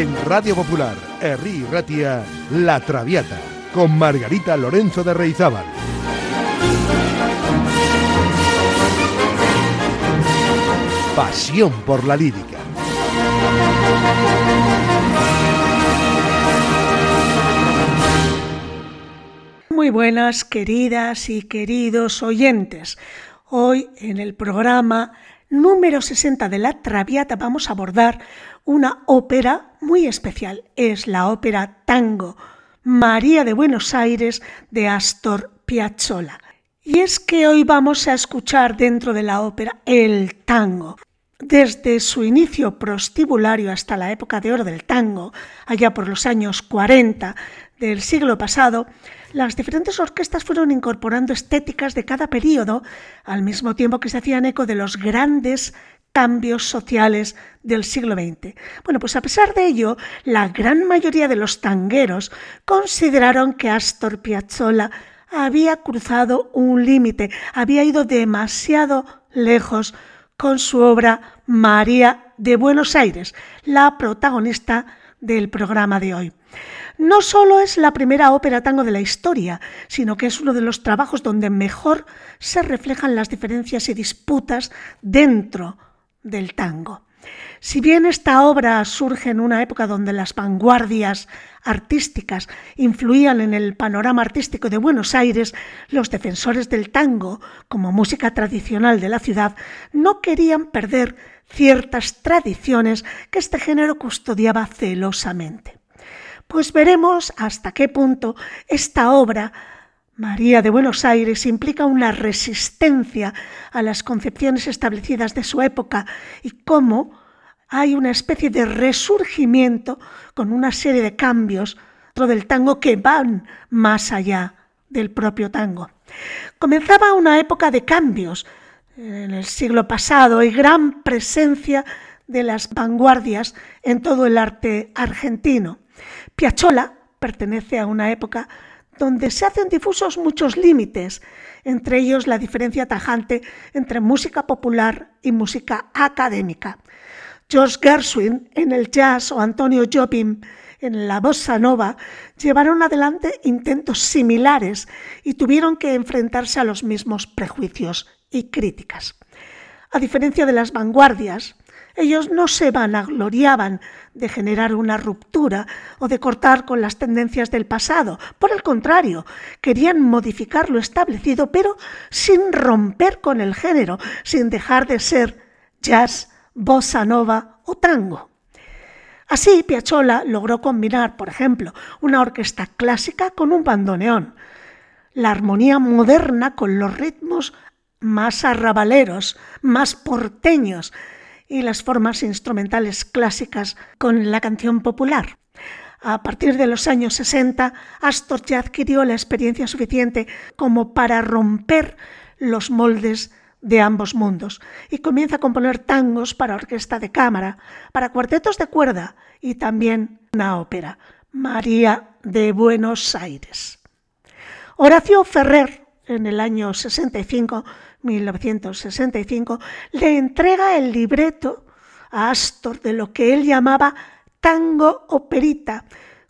En Radio Popular, Herri Ratia, La Traviata, con Margarita Lorenzo de Reizábal. Pasión por la lírica. Muy buenas, queridas y queridos oyentes. Hoy en el programa número 60 de La Traviata vamos a abordar una ópera muy especial. Es la ópera Tango, María de Buenos Aires de Astor Piazzolla. Y es que hoy vamos a escuchar dentro de la ópera el tango. Desde su inicio prostibulario hasta la época de oro del tango, allá por los años 40 del siglo pasado, las diferentes orquestas fueron incorporando estéticas de cada periodo, al mismo tiempo que se hacían eco de los grandes cambios sociales del siglo XX. Bueno, pues a pesar de ello, la gran mayoría de los tangueros consideraron que Astor Piazzolla había cruzado un límite, había ido demasiado lejos con su obra María de Buenos Aires, la protagonista del programa de hoy. No solo es la primera ópera tango de la historia, sino que es uno de los trabajos donde mejor se reflejan las diferencias y disputas dentro del tango. Si bien esta obra surge en una época donde las vanguardias artísticas influían en el panorama artístico de Buenos Aires, los defensores del tango, como música tradicional de la ciudad, no querían perder ciertas tradiciones que este género custodiaba celosamente. Pues veremos hasta qué punto esta obra María de Buenos Aires implica una resistencia a las concepciones establecidas de su época y cómo hay una especie de resurgimiento con una serie de cambios dentro del tango que van más allá del propio tango. Comenzaba una época de cambios en el siglo pasado y gran presencia de las vanguardias en todo el arte argentino. Piazzolla pertenece a una época donde se hacen difusos muchos límites, entre ellos la diferencia tajante entre música popular y música académica. George Gershwin en el jazz o Antonio Jobim en la bossa nova llevaron adelante intentos similares y tuvieron que enfrentarse a los mismos prejuicios y críticas. A diferencia de las vanguardias, ellos no se vanagloriaban de generar una ruptura o de cortar con las tendencias del pasado. Por el contrario, querían modificar lo establecido, pero sin romper con el género, sin dejar de ser jazz, bossa nova o tango. Así, Piazzolla logró combinar, por ejemplo, una orquesta clásica con un bandoneón, la armonía moderna con los ritmos más arrabaleros, más porteños, y las formas instrumentales clásicas con la canción popular. A partir de los años 60, Astor ya adquirió la experiencia suficiente como para romper los moldes de ambos mundos y comienza a componer tangos para orquesta de cámara, para cuartetos de cuerda y también una ópera, María de Buenos Aires. Horacio Ferrer, en el año 65, 1965, le entrega el libreto a Astor de lo que él llamaba tango operita,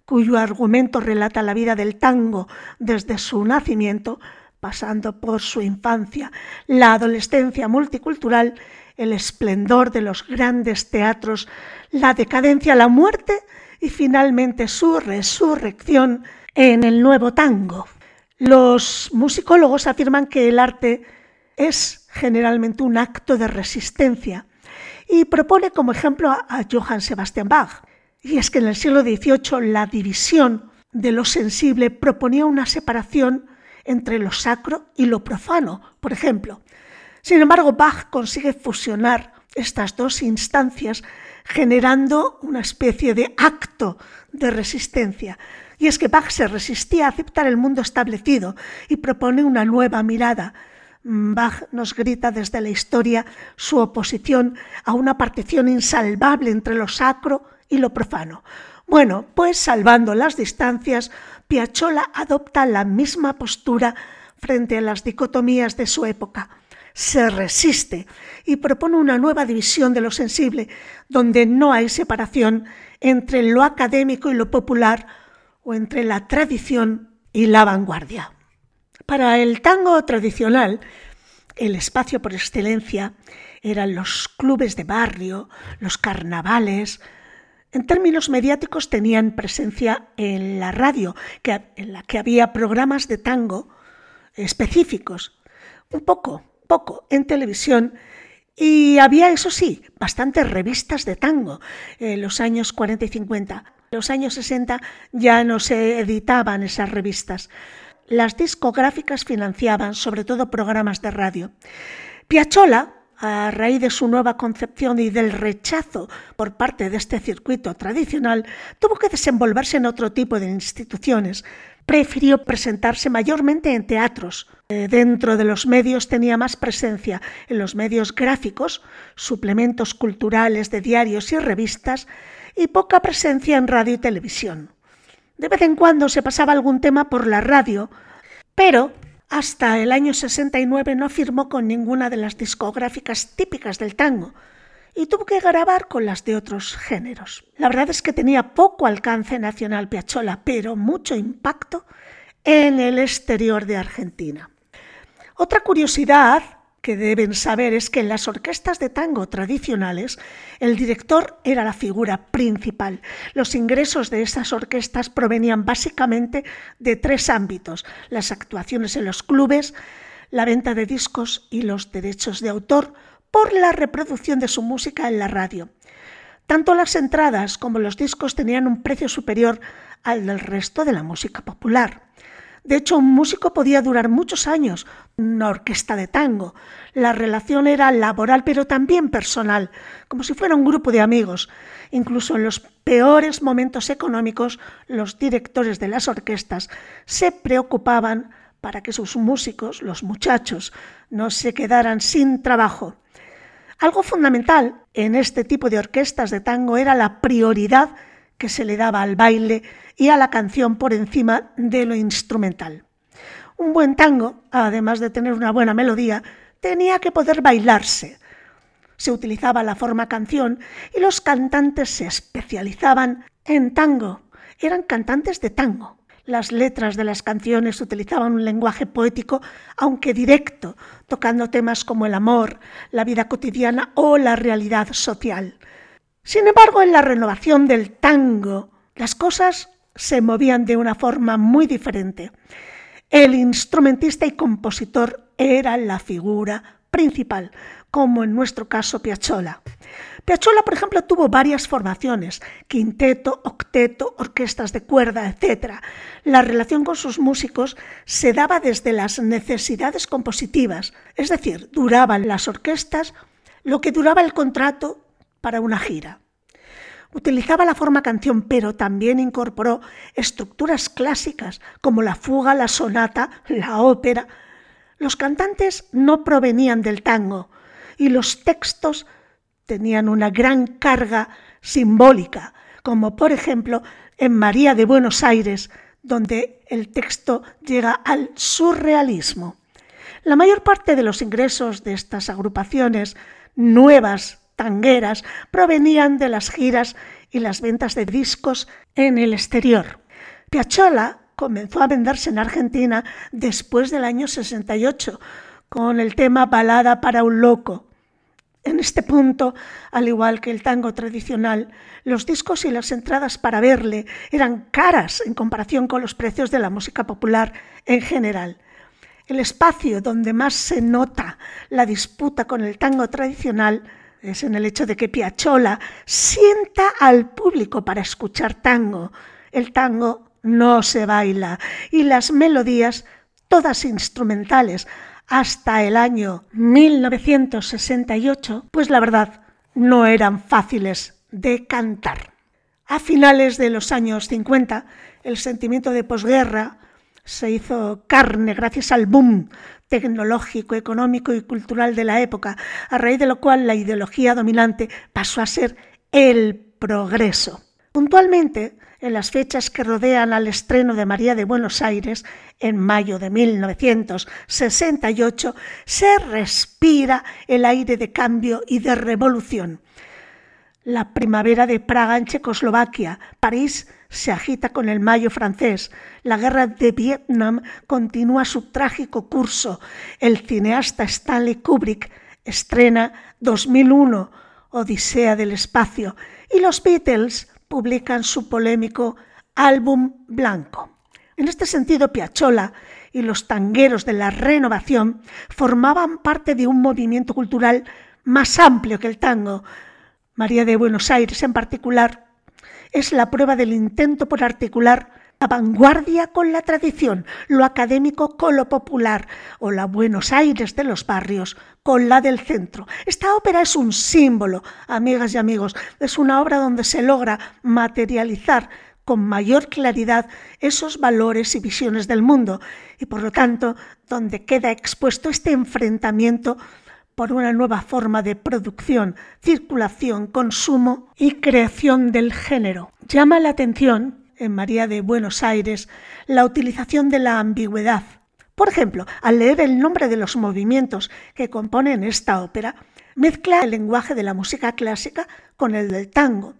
cuyo argumento relata la vida del tango desde su nacimiento, pasando por su infancia, la adolescencia multicultural, el esplendor de los grandes teatros, la decadencia, la muerte y finalmente su resurrección en el nuevo tango. Los musicólogos afirman que el arte es generalmente un acto de resistencia y propone como ejemplo a Johann Sebastian Bach. Y es que en el siglo XVIII la división de lo sensible proponía una separación entre lo sacro y lo profano, por ejemplo. Sin embargo, Bach consigue fusionar estas dos instancias generando una especie de acto de resistencia. Y es que Bach se resistía a aceptar el mundo establecido y propone una nueva mirada Bach nos grita desde la historia su oposición a una partición insalvable entre lo sacro y lo profano. Bueno, pues salvando las distancias, Piazzolla adopta la misma postura frente a las dicotomías de su época. se resiste y propone una nueva división de lo sensible, donde no hay separación entre lo académico y lo popular o entre la tradición y la vanguardia. Para el tango tradicional, el espacio por excelencia eran los clubes de barrio, los carnavales. En términos mediáticos tenían presencia en la radio, en la que había programas de tango específicos, un poco, poco en televisión y había, eso sí, bastantes revistas de tango en los años 40 y 50. En los años 60 ya no se editaban esas revistas. Las discográficas financiaban sobre todo programas de radio. Piazzolla, a raíz de su nueva concepción y del rechazo por parte de este circuito tradicional, tuvo que desenvolverse en otro tipo de instituciones. Prefirió presentarse mayormente en teatros. Eh, dentro de los medios tenía más presencia en los medios gráficos, suplementos culturales de diarios y revistas, y poca presencia en radio y televisión. De vez en cuando se pasaba algún tema por la radio, pero hasta el año 69 no firmó con ninguna de las discográficas típicas del tango y tuvo que grabar con las de otros géneros. La verdad es que tenía poco alcance nacional Piazzolla, pero mucho impacto en el exterior de Argentina. Otra curiosidad que deben saber es que en las orquestas de tango tradicionales el director era la figura principal. Los ingresos de esas orquestas provenían básicamente de tres ámbitos, las actuaciones en los clubes, la venta de discos y los derechos de autor por la reproducción de su música en la radio. Tanto las entradas como los discos tenían un precio superior al del resto de la música popular. De hecho, un músico podía durar muchos años, una orquesta de tango. La relación era laboral, pero también personal, como si fuera un grupo de amigos. Incluso en los peores momentos económicos, los directores de las orquestas se preocupaban para que sus músicos, los muchachos, no se quedaran sin trabajo. Algo fundamental en este tipo de orquestas de tango era la prioridad que se le daba al baile y a la canción por encima de lo instrumental. Un buen tango, además de tener una buena melodía, tenía que poder bailarse. Se utilizaba la forma canción y los cantantes se especializaban en tango. Eran cantantes de tango. Las letras de las canciones utilizaban un lenguaje poético, aunque directo, tocando temas como el amor, la vida cotidiana o la realidad social. Sin embargo, en la renovación del tango, las cosas se movían de una forma muy diferente. El instrumentista y compositor era la figura principal, como en nuestro caso Piazzolla. Piazzolla, por ejemplo, tuvo varias formaciones, quinteto, octeto, orquestas de cuerda, etc. La relación con sus músicos se daba desde las necesidades compositivas, es decir, duraban las orquestas lo que duraba el contrato para una gira. Utilizaba la forma canción, pero también incorporó estructuras clásicas como la fuga, la sonata, la ópera. Los cantantes no provenían del tango y los textos tenían una gran carga simbólica, como por ejemplo en María de Buenos Aires, donde el texto llega al surrealismo. La mayor parte de los ingresos de estas agrupaciones nuevas tangueras provenían de las giras y las ventas de discos en el exterior. Piazzolla comenzó a venderse en Argentina después del año 68 con el tema Balada para un loco. En este punto, al igual que el tango tradicional, los discos y las entradas para verle eran caras en comparación con los precios de la música popular en general. El espacio donde más se nota la disputa con el tango tradicional es en el hecho de que Piazzolla sienta al público para escuchar tango. El tango no se baila y las melodías, todas instrumentales, hasta el año 1968, pues la verdad no eran fáciles de cantar. A finales de los años 50, el sentimiento de posguerra se hizo carne gracias al boom tecnológico, económico y cultural de la época, a raíz de lo cual la ideología dominante pasó a ser el progreso. Puntualmente, en las fechas que rodean al estreno de María de Buenos Aires, en mayo de 1968, se respira el aire de cambio y de revolución. La primavera de Praga en Checoslovaquia, París se agita con el mayo francés, la guerra de Vietnam continúa su trágico curso, el cineasta Stanley Kubrick estrena 2001, Odisea del Espacio, y los Beatles publican su polémico álbum blanco. En este sentido, Piazzolla y los tangueros de la renovación formaban parte de un movimiento cultural más amplio que el tango. María de Buenos Aires, en particular, es la prueba del intento por articular la vanguardia con la tradición, lo académico con lo popular o la Buenos Aires de los barrios con la del centro. Esta ópera es un símbolo, amigas y amigos, es una obra donde se logra materializar con mayor claridad esos valores y visiones del mundo y por lo tanto donde queda expuesto este enfrentamiento por una nueva forma de producción, circulación, consumo y creación del género. Llama la atención en María de Buenos Aires la utilización de la ambigüedad. Por ejemplo, al leer el nombre de los movimientos que componen esta ópera, mezcla el lenguaje de la música clásica con el del tango.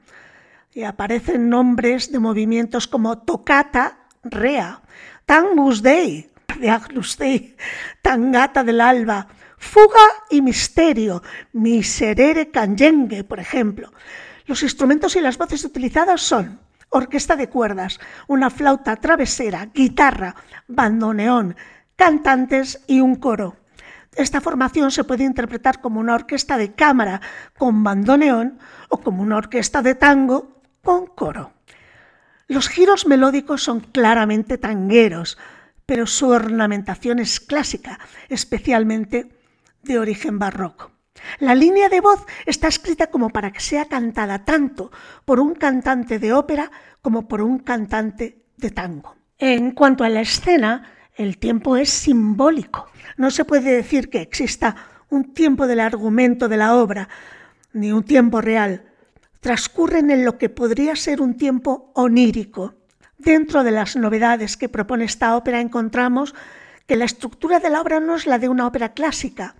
Y aparecen nombres de movimientos como toccata, rea, tangus dei, de Agnus Dei, tangata del alba, fuga y misterio, miserere canyengue, por ejemplo. Los instrumentos y las voces utilizadas son orquesta de cuerdas, una flauta travesera, guitarra, bandoneón, cantantes y un coro. Esta formación se puede interpretar como una orquesta de cámara con bandoneón o como una orquesta de tango con coro. Los giros melódicos son claramente tangueros, pero su ornamentación es clásica, especialmente de origen barroco. La línea de voz está escrita como para que sea cantada tanto por un cantante de ópera como por un cantante de tango. En cuanto a la escena, el tiempo es simbólico. No se puede decir que exista un tiempo del argumento de la obra, ni un tiempo real. Transcurren en lo que podría ser un tiempo onírico. Dentro de las novedades que propone esta ópera encontramos que la estructura de la obra no es la de una ópera clásica,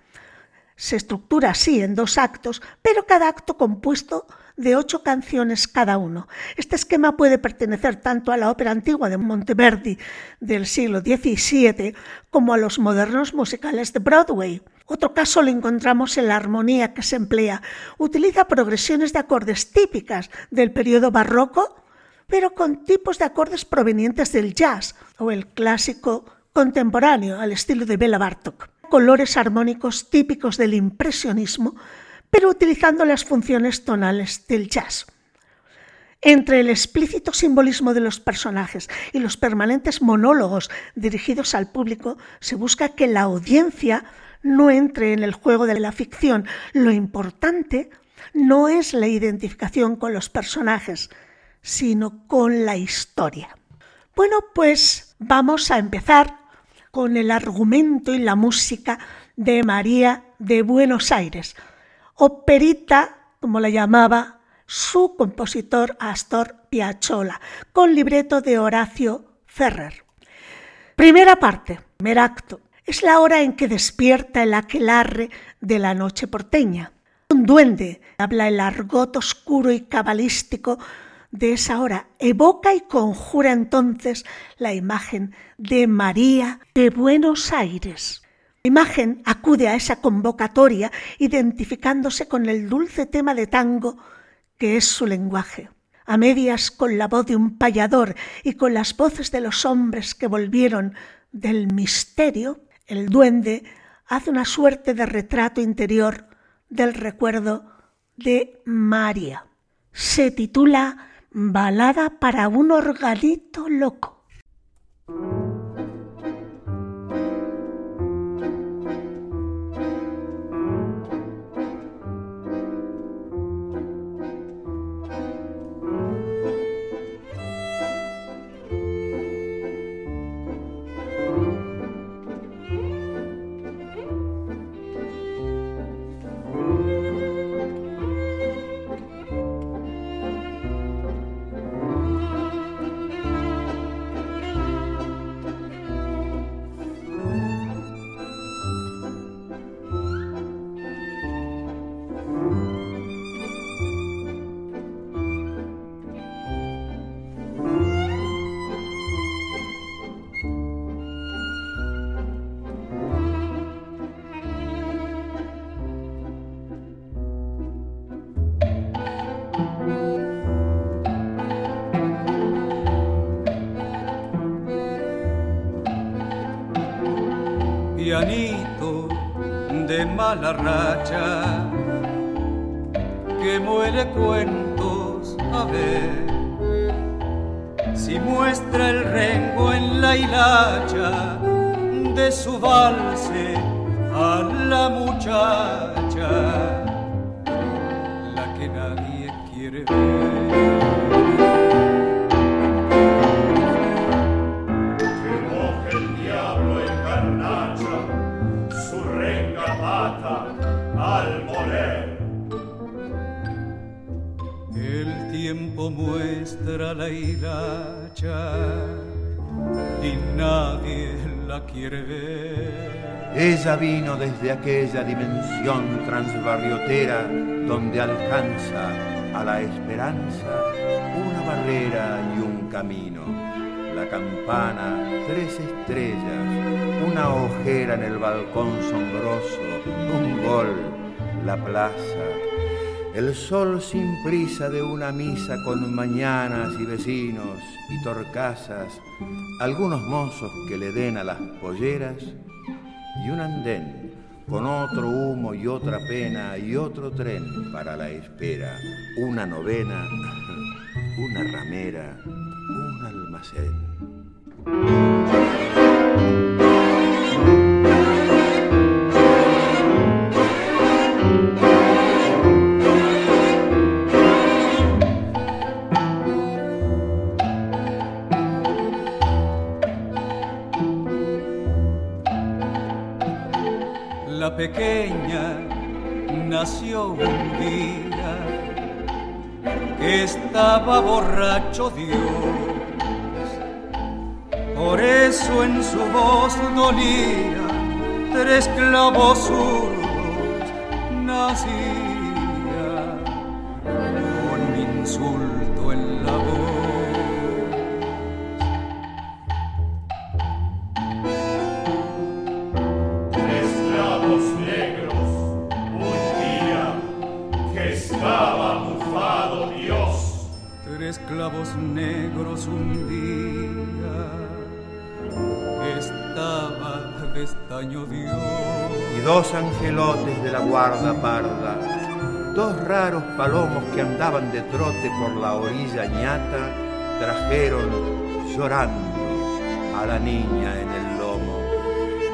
se estructura así en dos actos, pero cada acto compuesto de ocho canciones cada uno. Este esquema puede pertenecer tanto a la ópera antigua de Monteverdi del siglo XVII como a los modernos musicales de Broadway. Otro caso lo encontramos en la armonía que se emplea. Utiliza progresiones de acordes típicas del periodo barroco, pero con tipos de acordes provenientes del jazz o el clásico contemporáneo al estilo de Bela Bartok colores armónicos típicos del impresionismo, pero utilizando las funciones tonales del jazz. Entre el explícito simbolismo de los personajes y los permanentes monólogos dirigidos al público, se busca que la audiencia no entre en el juego de la ficción. Lo importante no es la identificación con los personajes, sino con la historia. Bueno, pues vamos a empezar con el argumento y la música de María de Buenos Aires, operita, como la llamaba su compositor Astor Piazzolla, con libreto de Horacio Ferrer. Primera parte, primer acto. Es la hora en que despierta el aquelarre de la noche porteña. Un duende habla el argot oscuro y cabalístico de esa hora evoca y conjura entonces la imagen de María de Buenos Aires. La imagen acude a esa convocatoria identificándose con el dulce tema de tango que es su lenguaje. A medias con la voz de un payador y con las voces de los hombres que volvieron del misterio, el duende hace una suerte de retrato interior del recuerdo de María. Se titula Balada para un organito loco. Tiempo muestra la hilacha y nadie la quiere ver. Ella vino desde aquella dimensión transbarriotera donde alcanza a la esperanza una barrera y un camino. La campana, tres estrellas, una ojera en el balcón sombroso, un gol, la plaza el sol sin prisa de una misa con mañanas y vecinos y torcasas, algunos mozos que le den a las polleras y un andén con otro humo y otra pena y otro tren para la espera, una novena, una ramera, un almacén. Pequeña nació un día que estaba borracho Dios. Por eso en su voz dolía tres clavos zurdos nacía negros un estaba pestaño Dios. Y dos angelotes de la guarda parda, dos raros palomos que andaban de trote por la orilla ñata, trajeron llorando a la niña en el lomo.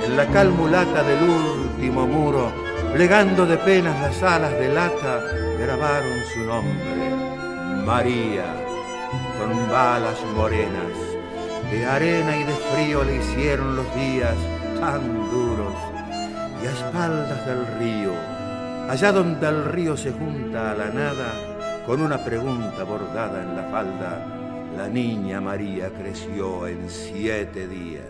En la calmulata del último muro, plegando de penas las alas de lata, grabaron su nombre, María con balas morenas. De arena y de frío le hicieron los días tan duros y a espaldas del río, allá donde el río se junta a la nada, con una pregunta bordada en la falda, la niña María creció en siete días.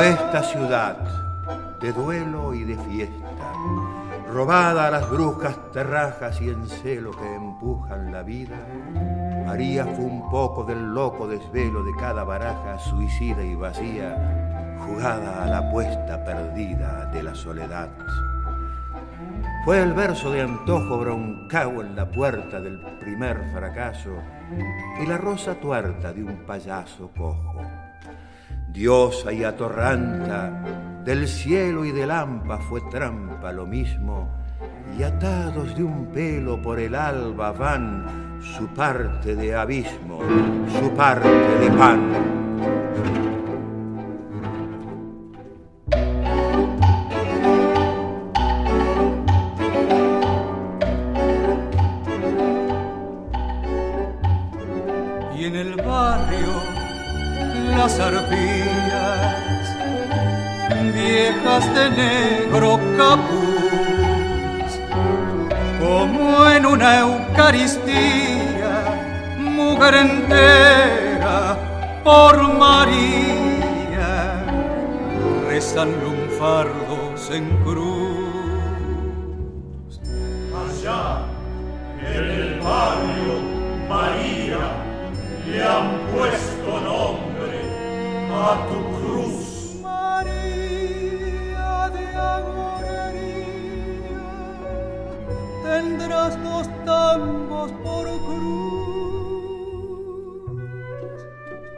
Esta ciudad de duelo y de fiesta, robada a las brujas terrajas y en celo que empujan la vida, María fue un poco del loco desvelo de cada baraja suicida y vacía, jugada a la apuesta perdida de la soledad. Fue el verso de antojo broncao en la puerta del primer fracaso y la rosa tuerta de un payaso cojo diosa y atorranta, del cielo y del hampa fue trampa lo mismo, y atados de un pelo por el alba van su parte de abismo, su parte de pan. Eucaristía, mujer entera por María, rezan lunfardos en cruz. Allá, en el barrio, María, le han puesto nombre a tu cruz. María de agorería, tendrás dos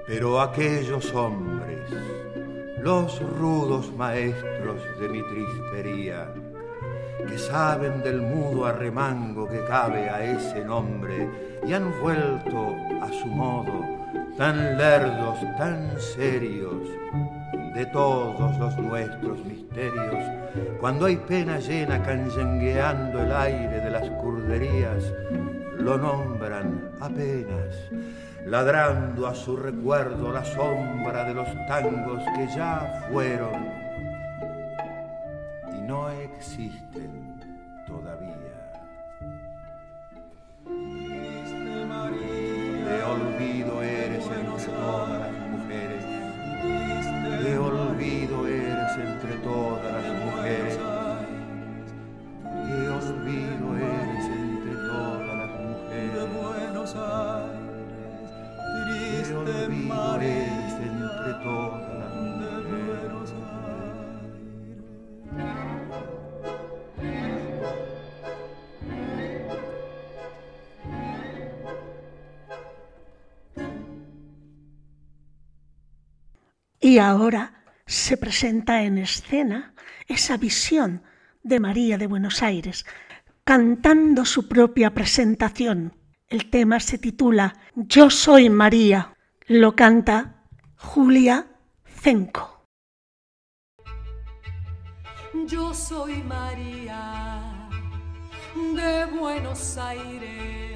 Pero aquellos hombres, los rudos maestros de mi tristería, que saben del mudo arremango que cabe a ese nombre y han vuelto a su modo tan lerdos, tan serios de todos los nuestros misterios, cuando hay pena llena canyengueando el aire de las curderías, lo nombran apenas, ladrando a su recuerdo la sombra de los tangos que ya fueron y no existen todavía. Y ahora se presenta en escena esa visión de María de Buenos Aires, cantando su propia presentación. El tema se titula Yo soy María. Lo canta Julia Cenco. Yo soy María de Buenos Aires,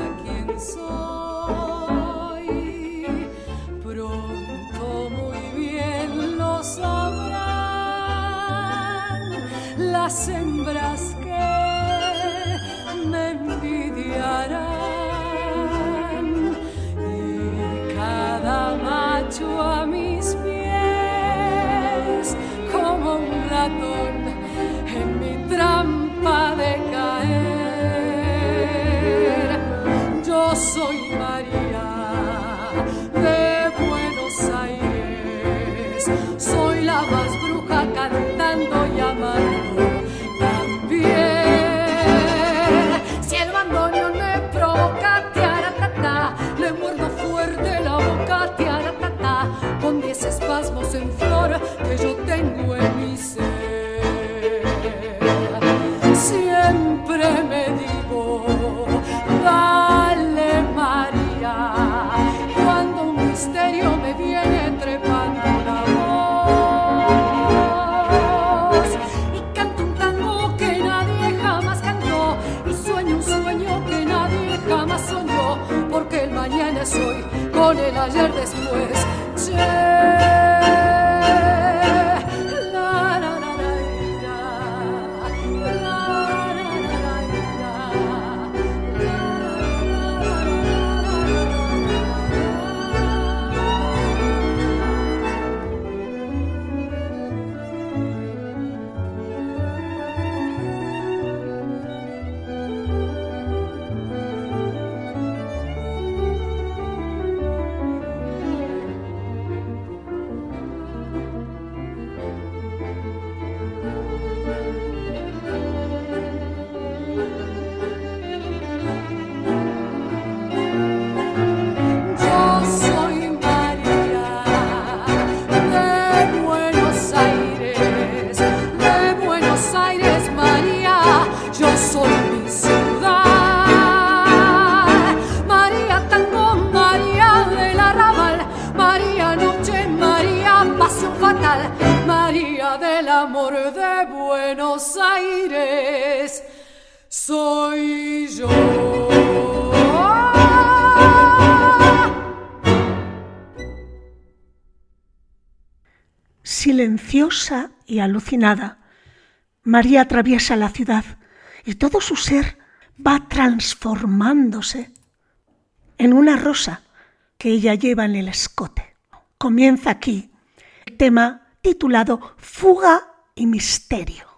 pronto muy bien lo sabrán las hembras que Y alucinada, María atraviesa la ciudad y todo su ser va transformándose en una rosa que ella lleva en el escote. Comienza aquí el tema titulado Fuga y Misterio.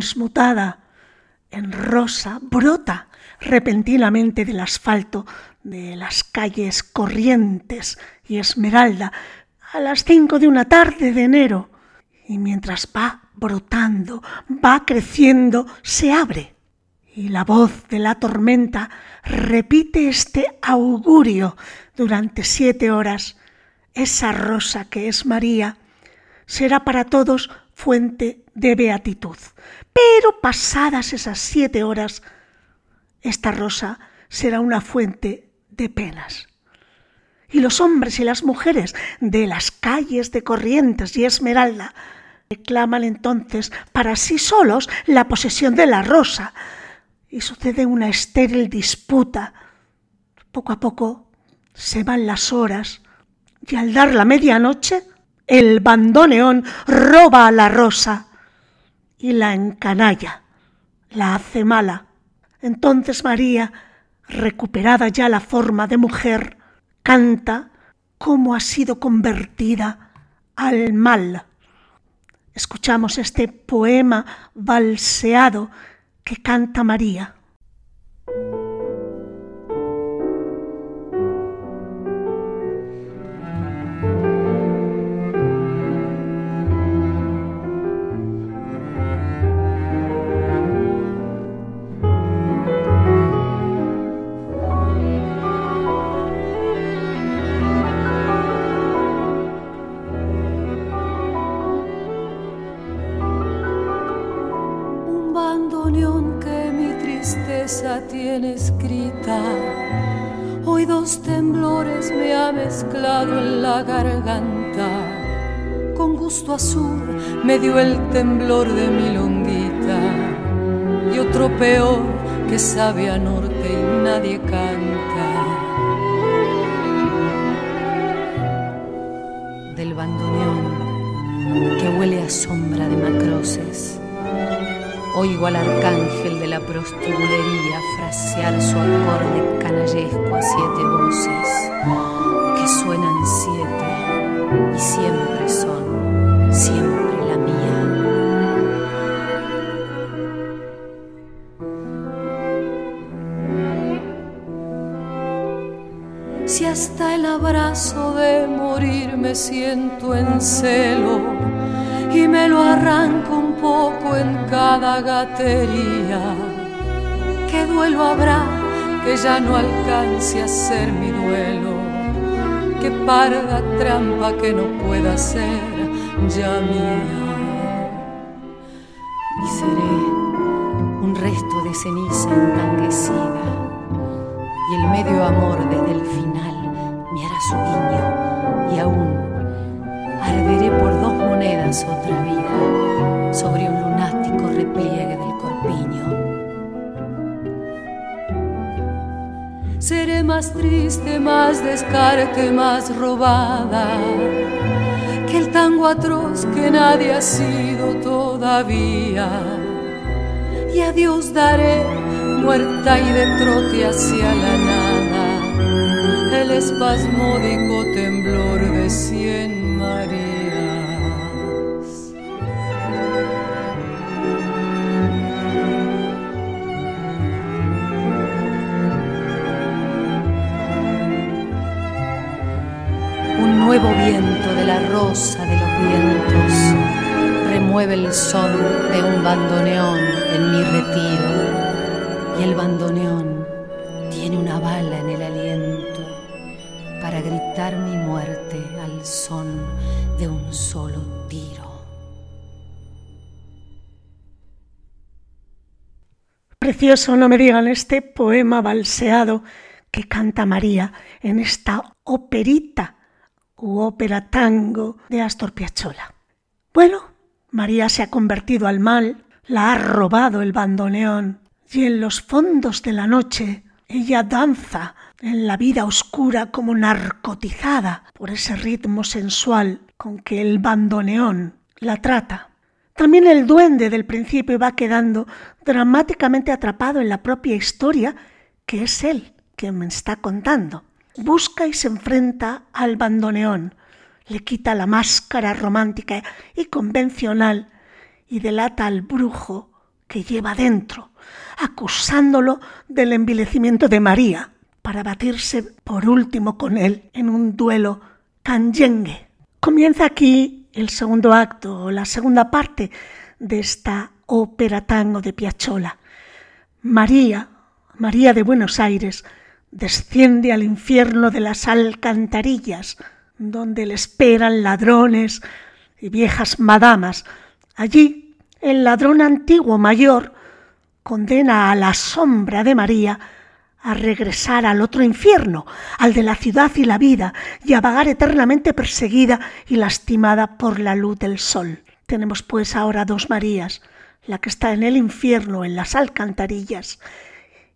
Transmutada en rosa, brota repentinamente del asfalto de las calles Corrientes y Esmeralda a las cinco de una tarde de enero. Y mientras va brotando, va creciendo, se abre. Y la voz de la tormenta repite este augurio durante siete horas. Esa rosa que es María será para todos fuente de beatitud. Pero pasadas esas siete horas, esta rosa será una fuente de penas. Y los hombres y las mujeres de las calles de Corrientes y Esmeralda reclaman entonces para sí solos la posesión de la rosa. Y sucede una estéril disputa. Poco a poco se van las horas y al dar la medianoche el bandoneón roba a la rosa y la encanalla, la hace mala. Entonces María, recuperada ya la forma de mujer, canta cómo ha sido convertida al mal. Escuchamos este poema balseado que canta María. Escrita. Hoy dos temblores me ha mezclado en la garganta. Con gusto azul me dio el temblor de mi longuita. Y otro peor que sabe a norte y nadie canta. Del bandoneón que huele a sombra de macroces Oigo al arcángel de la prostibulería frasear su acorde canallesco a siete voces que suenan siete y siempre son, siempre la mía. Si hasta el abrazo de morir me siento en celo y me lo arranco poco en cada gatería. ¿Qué duelo habrá que ya no alcance a ser mi duelo? ¿Qué parda trampa que no pueda ser ya mía? Y seré un resto de ceniza más descarte, más robada que el tango atroz que nadie ha sido todavía. Y a Dios daré muerta y de trote hacia la nada el espasmódico temblor de cien viento de la rosa de los vientos remueve el son de un bandoneón en mi retiro y el bandoneón tiene una bala en el aliento para gritar mi muerte al son de un solo tiro. Precioso, no me digan este poema balseado que canta María en esta operita u ópera tango de Astor Piazzolla. Bueno, María se ha convertido al mal, la ha robado el bandoneón y en los fondos de la noche ella danza en la vida oscura como narcotizada por ese ritmo sensual con que el bandoneón la trata. También el duende del principio va quedando dramáticamente atrapado en la propia historia que es él quien me está contando busca y se enfrenta al bandoneón, le quita la máscara romántica y convencional y delata al brujo que lleva dentro, acusándolo del envilecimiento de María, para batirse por último con él en un duelo canyengue. Comienza aquí el segundo acto, o la segunda parte de esta ópera tango de Piazzolla. María, María de Buenos Aires, desciende al infierno de las alcantarillas, donde le esperan ladrones y viejas madamas. Allí el ladrón antiguo mayor condena a la sombra de María a regresar al otro infierno, al de la ciudad y la vida, y a vagar eternamente perseguida y lastimada por la luz del sol. Tenemos pues ahora dos Marías, la que está en el infierno, en las alcantarillas,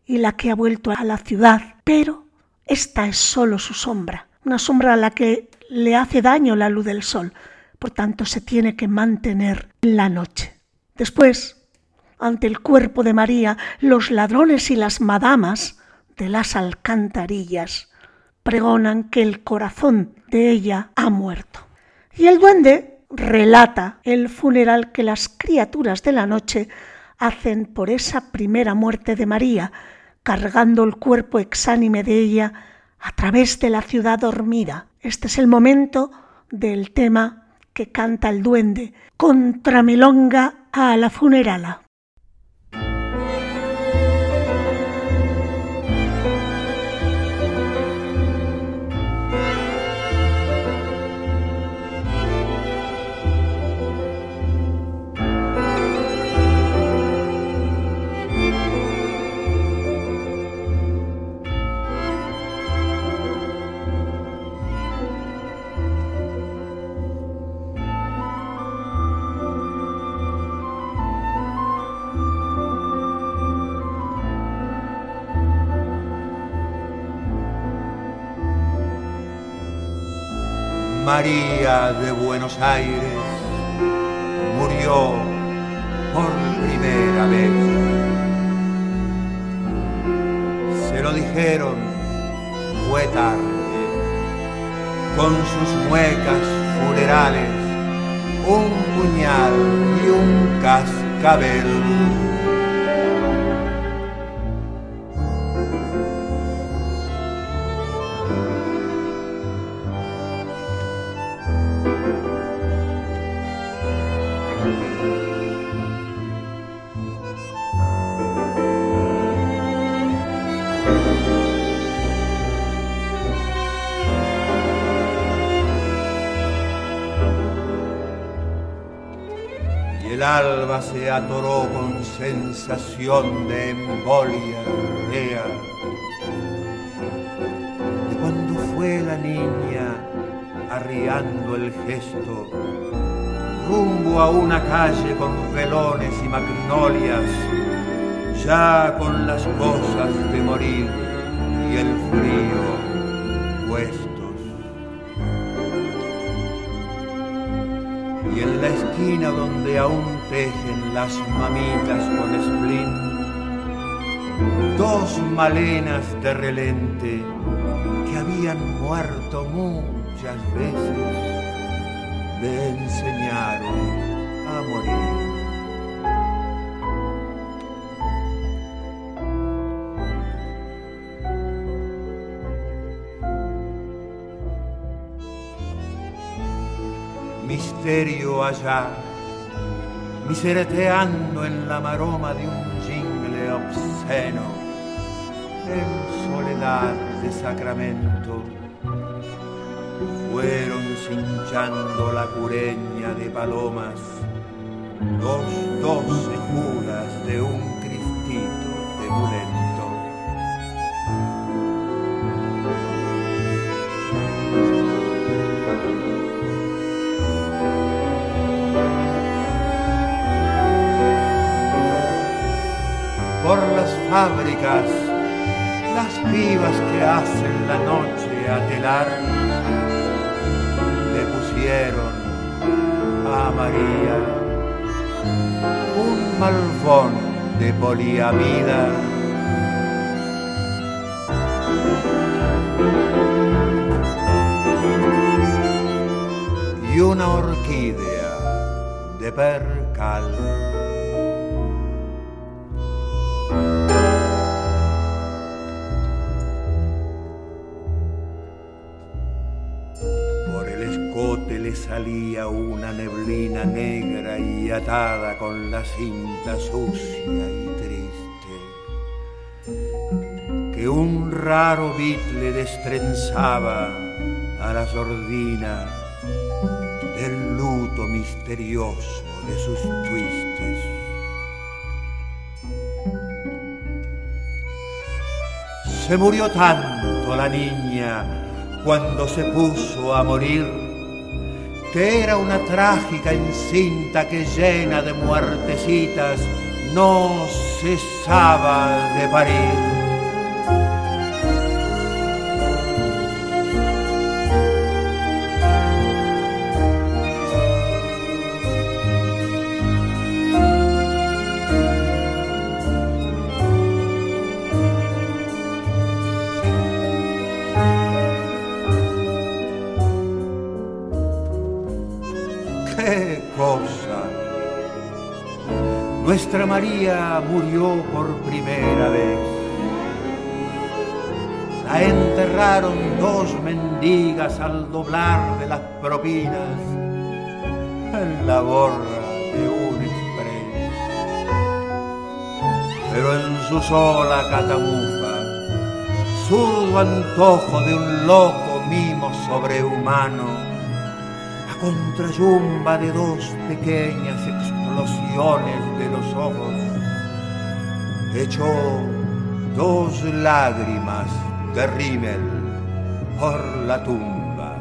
y la que ha vuelto a la ciudad, pero esta es solo su sombra, una sombra a la que le hace daño la luz del sol, por tanto se tiene que mantener en la noche. Después, ante el cuerpo de María, los ladrones y las madamas de las alcantarillas pregonan que el corazón de ella ha muerto. Y el duende relata el funeral que las criaturas de la noche hacen por esa primera muerte de María, cargando el cuerpo exánime de ella a través de la ciudad dormida. Este es el momento del tema que canta el duende, contramelonga a la funerala. María de Buenos Aires murió por primera vez. Se lo dijeron, fue tarde, con sus muecas funerales, un puñal y un cascabel alba se atoró con sensación de embolia real. Y cuando fue la niña arriando el gesto, rumbo a una calle con velones y magnolias, ya con las cosas de morir donde aún tejen las mamitas con spleen, dos malenas de relente que habían muerto muchas veces, le enseñaron a morir. Misterio allá, misereteando en la maroma de un jingle obsceno, en soledad de sacramento, fueron cinchando la cureña de palomas los doce judas de un fábricas, las pibas que hacen la noche a telar, le pusieron a María un malvón de poliamida. Y una orquídea de percal. Salía una neblina negra y atada con la cinta sucia y triste, que un raro bit le destrenzaba a la sordina del luto misterioso de sus twistes. Se murió tanto la niña cuando se puso a morir que era una trágica encinta que llena de muertecitas no cesaba de parir. Nuestra María murió por primera vez. La enterraron dos mendigas al doblar de las propinas en la borra de un express. Pero en su sola catamufa, zurdo antojo de un loco mimo sobrehumano, a contrayumba de dos pequeñas explosiones de los ojos, echó dos lágrimas de rímel por la tumba.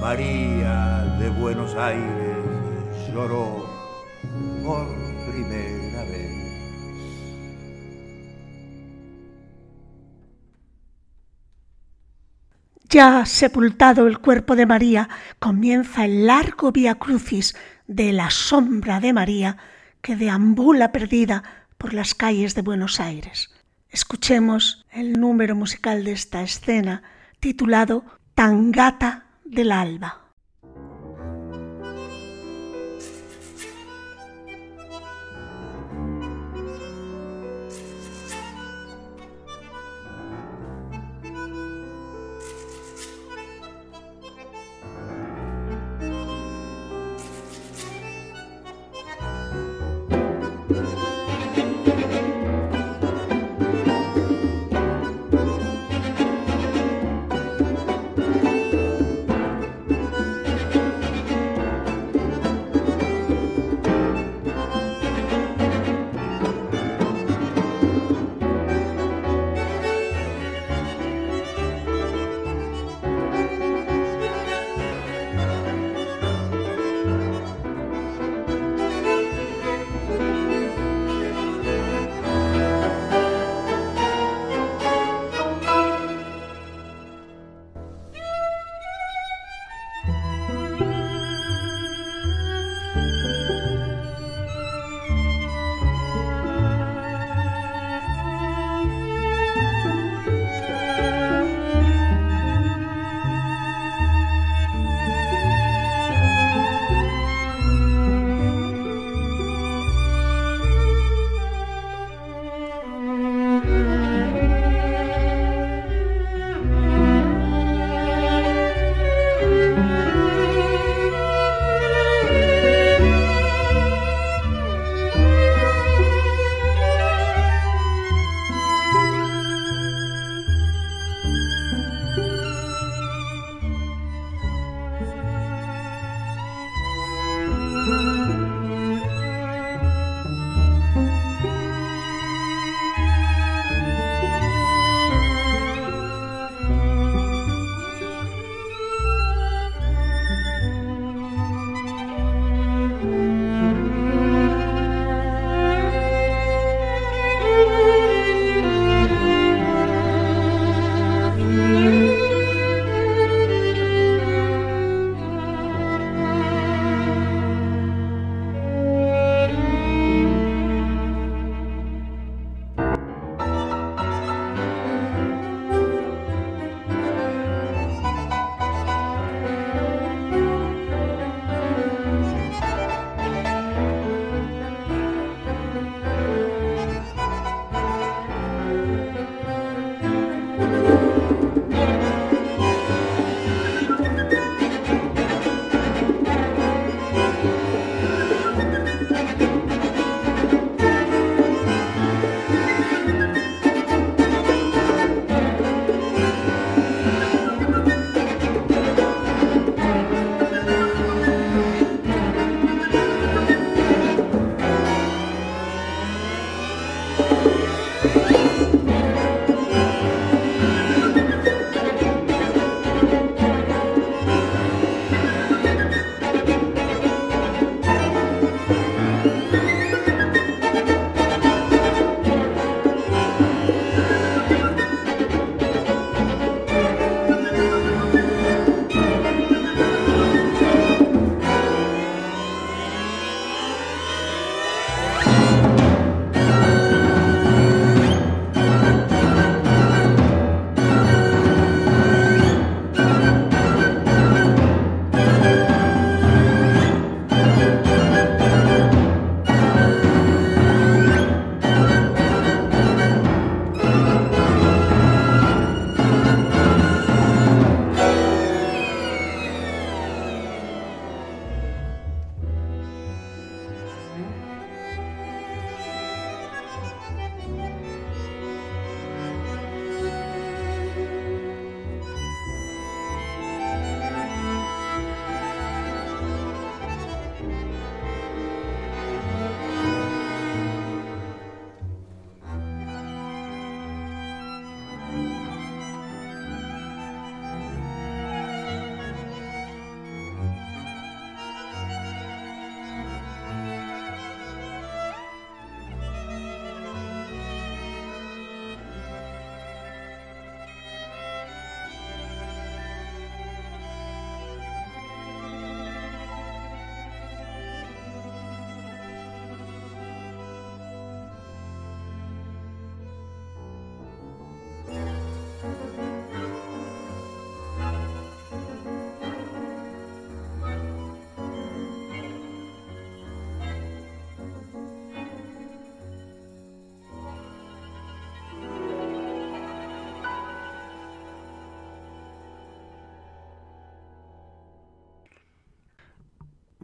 María de Buenos Aires lloró por primera vez. Ya sepultado el cuerpo de María, comienza el largo via crucis de la sombra de María que deambula perdida por las calles de Buenos Aires. Escuchemos el número musical de esta escena titulado Tangata del Alba.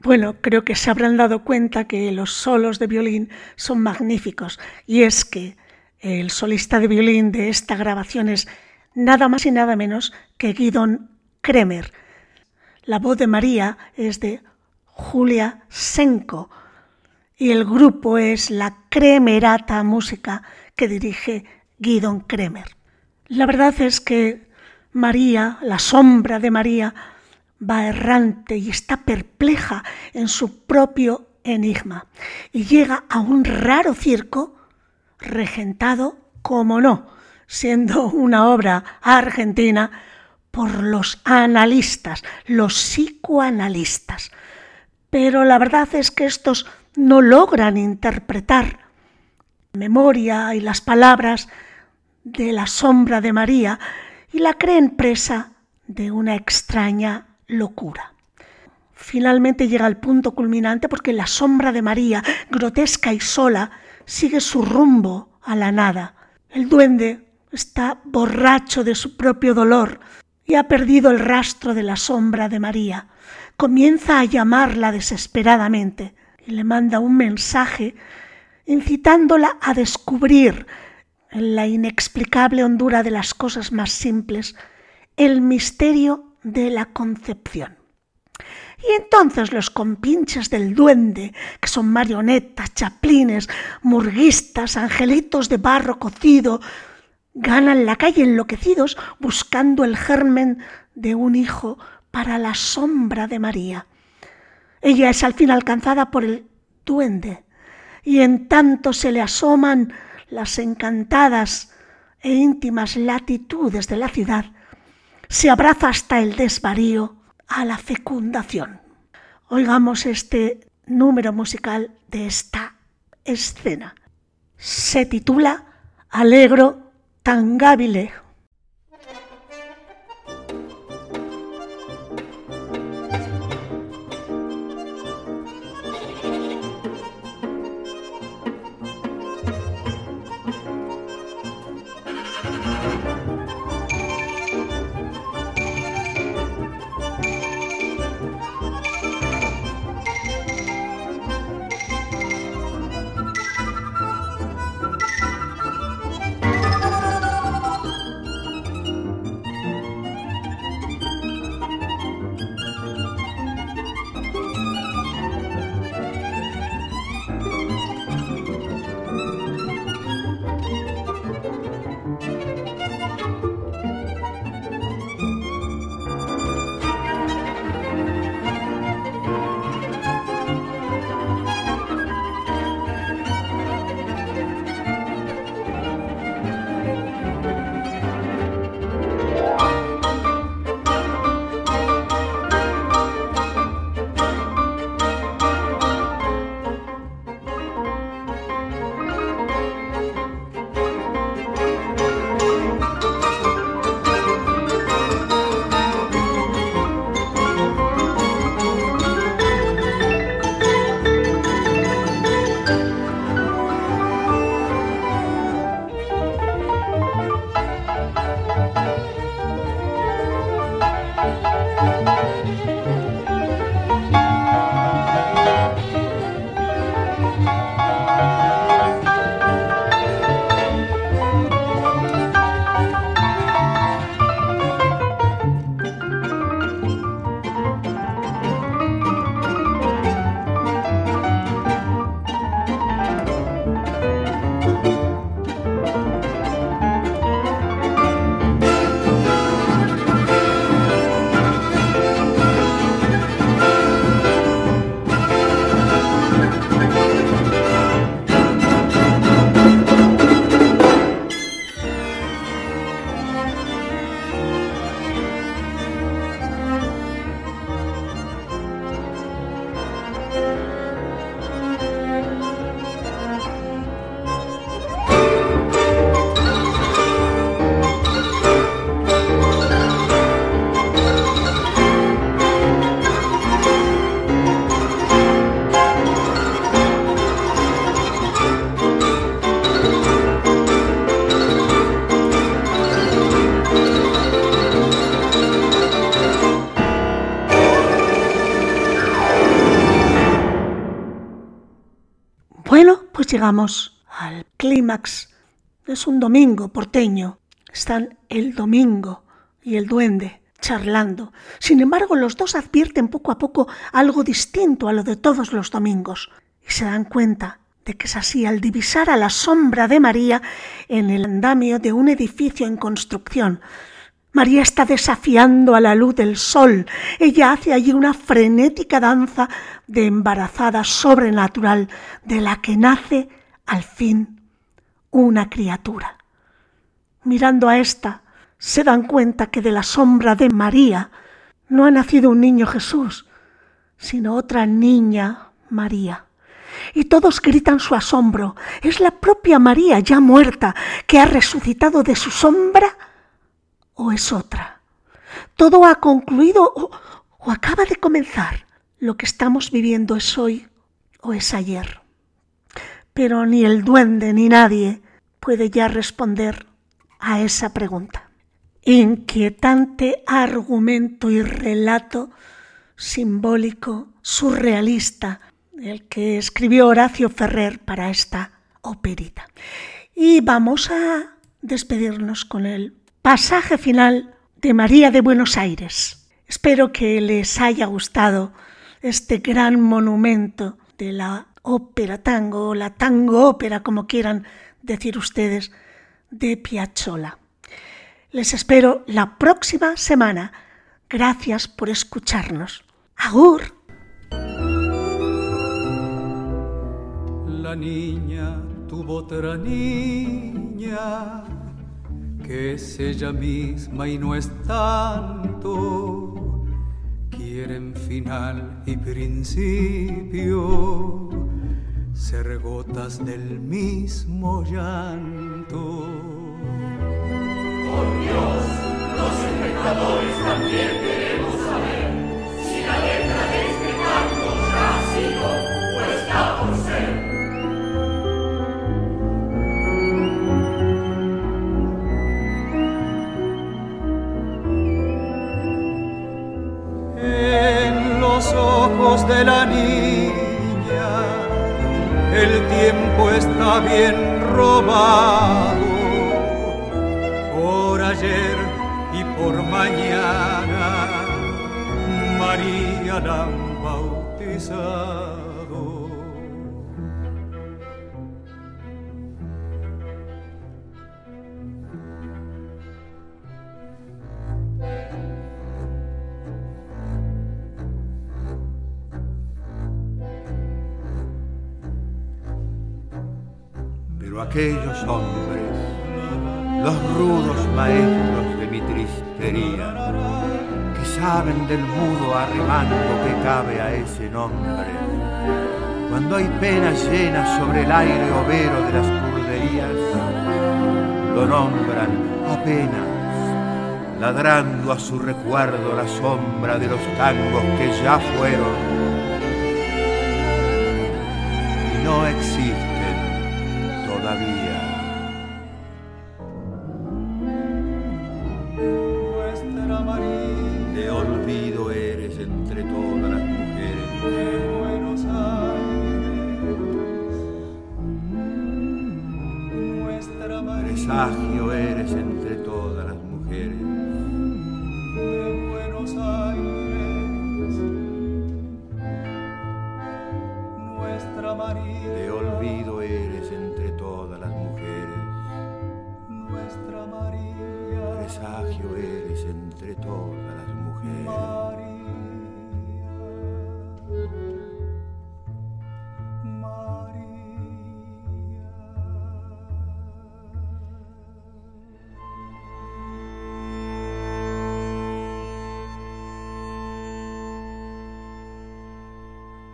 Bueno, creo que se habrán dado cuenta que los solos de violín son magníficos y es que el solista de violín de esta grabación es nada más y nada menos que Guidon Kremer. La voz de María es de Julia Senko y el grupo es la Kremerata Música que dirige Guidon Kremer. La verdad es que María, la sombra de María, va errante y está perpleja en su propio enigma y llega a un raro circo regentado, como no, siendo una obra argentina, por los analistas, los psicoanalistas. Pero la verdad es que estos no logran interpretar memoria y las palabras de la sombra de María y la creen presa de una extraña locura. Finalmente llega al punto culminante porque la sombra de María, grotesca y sola, sigue su rumbo a la nada. El duende está borracho de su propio dolor y ha perdido el rastro de la sombra de María. Comienza a llamarla desesperadamente y le manda un mensaje incitándola a descubrir en la inexplicable hondura de las cosas más simples el misterio de la concepción. Y entonces los compinches del duende, que son marionetas, chaplines, murguistas, angelitos de barro cocido, ganan la calle enloquecidos buscando el germen de un hijo para la sombra de María. Ella es al fin alcanzada por el duende, y en tanto se le asoman las encantadas e íntimas latitudes de la ciudad, se abraza hasta el desvarío a la fecundación. Oigamos este número musical de esta escena. Se titula Alegro tangabile. Llegamos al clímax. Es un domingo porteño. Están el domingo y el duende charlando. Sin embargo, los dos advierten poco a poco algo distinto a lo de todos los domingos y se dan cuenta de que es así al divisar a la sombra de María en el andamio de un edificio en construcción. María está desafiando a la luz del sol. Ella hace allí una frenética danza de embarazada sobrenatural de la que nace al fin una criatura. Mirando a esta, se dan cuenta que de la sombra de María no ha nacido un niño Jesús, sino otra niña María. Y todos gritan su asombro. Es la propia María ya muerta que ha resucitado de su sombra o es otra. Todo ha concluido o, o acaba de comenzar. Lo que estamos viviendo es hoy o es ayer. Pero ni el duende ni nadie puede ya responder a esa pregunta inquietante argumento y relato simbólico, surrealista, el que escribió Horacio Ferrer para esta operita. Y vamos a despedirnos con el pasaje final de María de Buenos Aires. Espero que les haya gustado este gran monumento de la ópera tango o la tango ópera, como quieran decir ustedes, de Piazzolla. Les espero la próxima semana. Gracias por escucharnos. Agur. La niña tuvo otra niña que es ella misma y no es tanto. Quieren final y principio ser gotas del mismo llanto. Por Dios, los espectadores también queremos saber si la letra de este canto ya o está por los ojos de la niña, el tiempo está bien robado ayer y por mañana María la han bautizado. Aquellos hombres los rudos maestros de mi tristería, que saben del mudo arrimando que cabe a ese nombre. Cuando hay penas llenas sobre el aire overo de las curderías, lo nombran apenas, ladrando a su recuerdo la sombra de los tangos que ya fueron y no existen